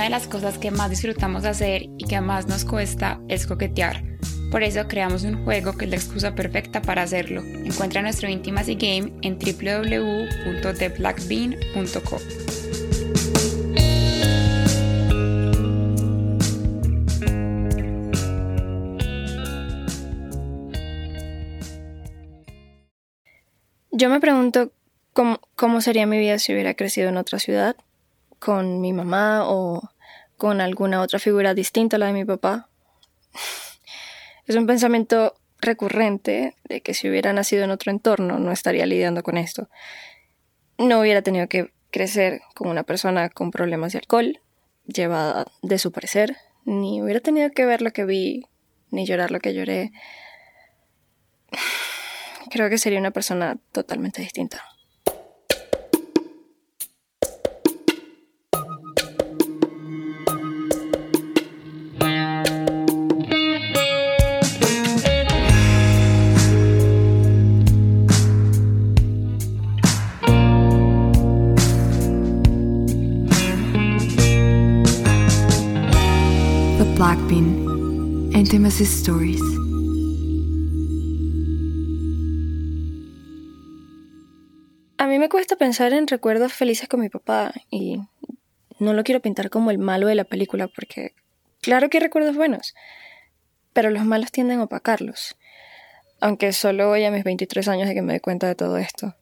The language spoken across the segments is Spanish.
una de las cosas que más disfrutamos hacer y que más nos cuesta es coquetear. Por eso creamos un juego que es la excusa perfecta para hacerlo. Encuentra nuestro Intimacy Game en www.theblackbean.co. Yo me pregunto cómo, cómo sería mi vida si hubiera crecido en otra ciudad, con mi mamá o con alguna otra figura distinta a la de mi papá. Es un pensamiento recurrente de que si hubiera nacido en otro entorno no estaría lidiando con esto. No hubiera tenido que crecer con una persona con problemas de alcohol, llevada de su parecer, ni hubiera tenido que ver lo que vi, ni llorar lo que lloré creo que sería una persona totalmente distinta. Stories. A mí me cuesta pensar en recuerdos felices con mi papá y no lo quiero pintar como el malo de la película porque claro que hay recuerdos buenos, pero los malos tienden a opacarlos. Aunque solo hoy a mis 23 años de que me doy cuenta de todo esto.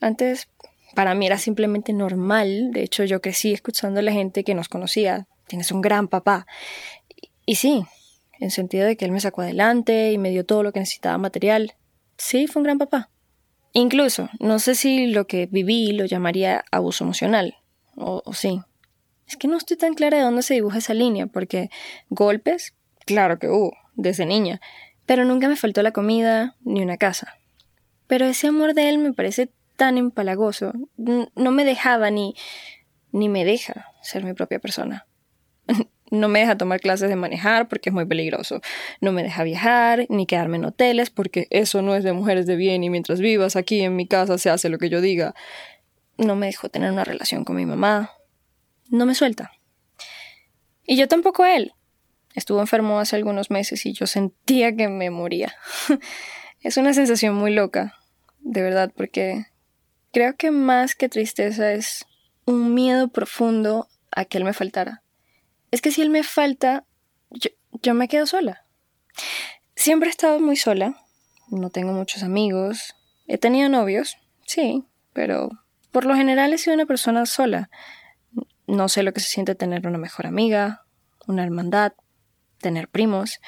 Antes para mí era simplemente normal, de hecho yo crecí escuchando a la gente que nos conocía, tienes un gran papá. Y, sí, en sentido de que él me sacó adelante y me dio todo lo que necesitaba material. Sí, fue un gran papá. Incluso, no sé si lo que viví lo llamaría abuso emocional, o, sí. Es que no estoy tan clara de dónde se dibuja esa línea, porque golpes, claro que hubo, desde niña, pero nunca me faltó la comida ni una casa. Pero ese amor de él me parece tan empalagoso, no me dejaba ni, ni me deja ser mi propia persona. No me deja tomar clases de manejar porque es muy peligroso. No me deja viajar ni quedarme en hoteles porque eso no es de mujeres de bien y mientras vivas aquí en mi casa se hace lo que yo diga. No me dejó tener una relación con mi mamá. No me suelta. Y yo tampoco él. Estuvo enfermo hace algunos meses y yo sentía que me moría. es una sensación muy loca, de verdad, porque creo que más que tristeza es un miedo profundo a que él me faltara es que si él me falta, yo, me quedo sola. Siempre he estado muy sola, no tengo muchos amigos, he tenido novios, sí, pero por lo general he sido una persona sola. No sé lo que se siente tener una mejor amiga, una hermandad, tener primos,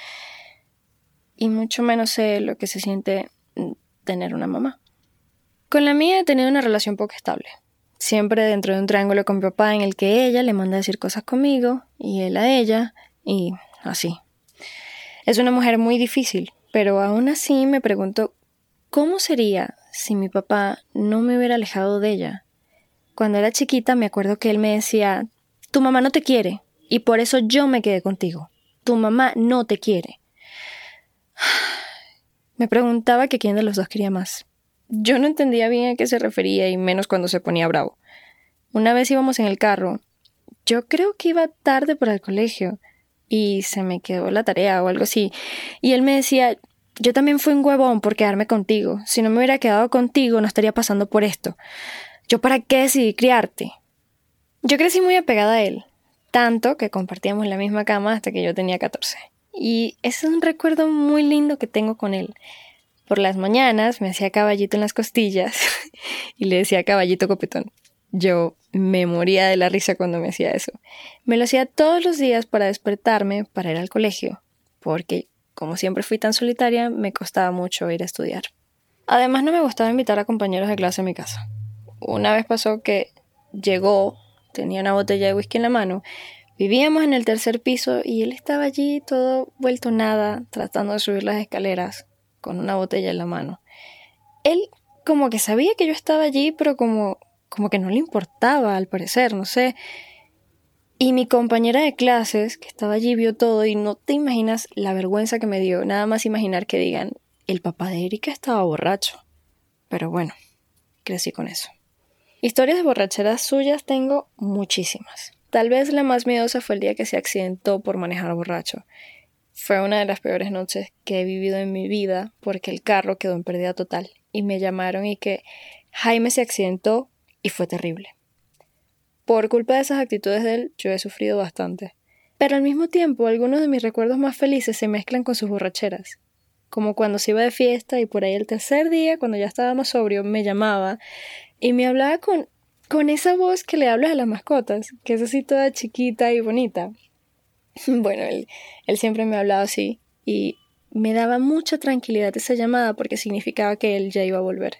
y mucho menos sé lo que se siente tener una mamá. Con la mía he tenido una relación poco estable siempre dentro de un triángulo con mi papá en el que ella le manda a decir cosas conmigo y él a ella y así. Es una mujer muy difícil, pero aún así me pregunto cómo sería si mi papá no me hubiera alejado de ella. Cuando era chiquita me acuerdo que él me decía, tu mamá no te quiere y por eso yo me quedé contigo. Tu mamá no te quiere. Me preguntaba que quién de los dos quería más. Yo no entendía bien a qué se refería y menos cuando se ponía bravo. Una vez íbamos en el carro. Yo creo que iba tarde para el colegio y se me quedó la tarea o algo así. Y él me decía, yo también fui un huevón por quedarme contigo. Si no me hubiera quedado contigo no estaría pasando por esto. ¿Yo para qué decidí criarte? Yo crecí muy apegada a él, tanto que compartíamos la misma cama hasta que yo tenía 14. Y ese es un recuerdo muy lindo que tengo con él. Por las mañanas me hacía caballito en las costillas y le decía caballito copetón. Yo me moría de la risa cuando me hacía eso. Me lo hacía todos los días para despertarme para ir al colegio, porque como siempre fui tan solitaria, me costaba mucho ir a estudiar. Además no me gustaba invitar a compañeros de clase a mi casa. Una vez pasó que llegó, tenía una botella de whisky en la mano, vivíamos en el tercer piso y él estaba allí todo vuelto nada, tratando de subir las escaleras con una botella en la mano. Él como que sabía que yo estaba allí, pero como, como que no le importaba, al parecer, no sé. Y mi compañera de clases, que estaba allí, vio todo y no te imaginas la vergüenza que me dio, nada más imaginar que digan, el papá de Erika estaba borracho. Pero bueno, crecí con eso. Historias de borracheras suyas tengo muchísimas, Tal vez la más miedosa fue el día que se accidentó por manejar borracho. Fue una de las peores noches que he vivido en mi vida porque el carro quedó en pérdida total y me llamaron y que Jaime se accidentó y fue terrible. Por culpa de esas actitudes de él, yo he sufrido bastante. Pero al mismo tiempo, algunos de mis recuerdos más felices se mezclan con sus borracheras. Como cuando se iba de fiesta y por ahí el tercer día, cuando ya estábamos sobrio, me llamaba y me hablaba con, con esa voz que le hablas a las mascotas, que es así toda chiquita y bonita. Bueno, él, siempre me ha hablado así y me daba mucha tranquilidad esa llamada porque significaba que él ya iba a volver.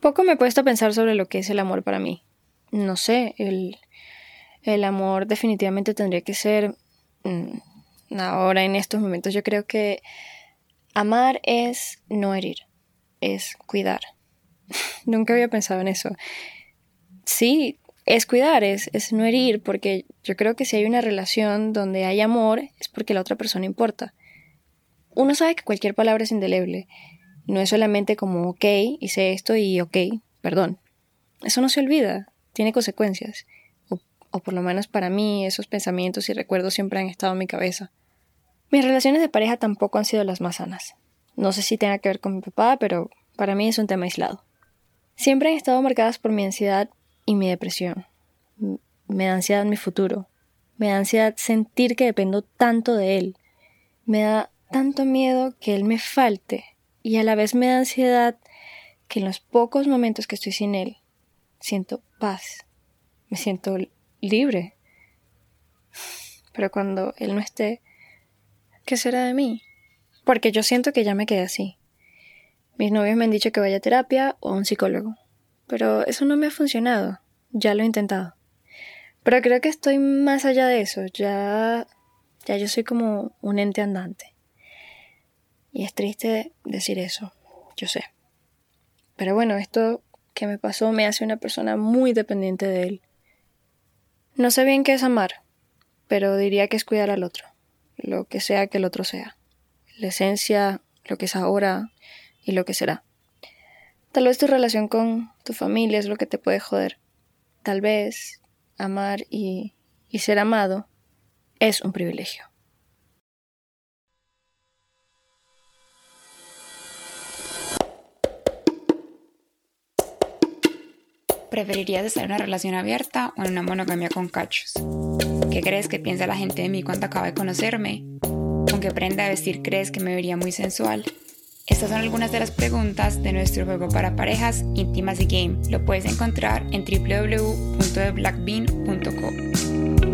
Poco me cuesta pensar sobre lo que es el amor para mí. No sé, el, el amor definitivamente tendría que ser... Mm, ahora en estos momentos yo creo que amar es no herir, es cuidar. Nunca había pensado en eso. Sí, es cuidar, es, es no herir, porque yo creo que si hay una relación donde hay amor es porque la otra persona importa. Uno sabe que cualquier palabra es indeleble. No es solamente como ok, hice esto y ok, perdón. Eso no se olvida, tiene consecuencias. O, o por lo menos para mí esos pensamientos y recuerdos siempre han estado en mi cabeza. Mis relaciones de pareja tampoco han sido las más sanas. No sé si tenga que ver con mi papá, pero para mí es un tema aislado. Siempre han estado marcadas por mi ansiedad y mi depresión. Me da ansiedad mi futuro. Me da ansiedad sentir que dependo tanto de él. Me da tanto miedo que él me falte. Y a la vez me da ansiedad que en los pocos momentos que estoy sin él, siento paz. Me siento libre. Pero cuando él no esté, ¿qué será de mí? Porque yo siento que ya me quedé así. Mis novios me han dicho que vaya a terapia o a un psicólogo pero eso no me ha funcionado. Ya lo he intentado. Pero creo que estoy más allá de eso. Ya, ya yo soy como un ente andante. Y es triste decir eso, yo sé. Pero bueno, esto que me pasó me hace una persona muy dependiente de él. No sé bien qué es amar, pero diría que es cuidar al otro, lo que sea que el otro sea. La esencia, lo que es ahora y lo que será. Tal vez tu relación con tu familia es lo que te puede joder. Tal vez amar y, y ser amado es un privilegio. ¿Preferirías estar en una relación abierta o en una monogamia con cachos? ¿Qué crees que piensa la gente de mí cuando acaba de conocerme? ¿Con qué prenda de vestir crees que me vería muy sensual? Estas son algunas de las preguntas de nuestro juego para parejas Intimacy Game. Lo puedes encontrar en www.theblackbean.co.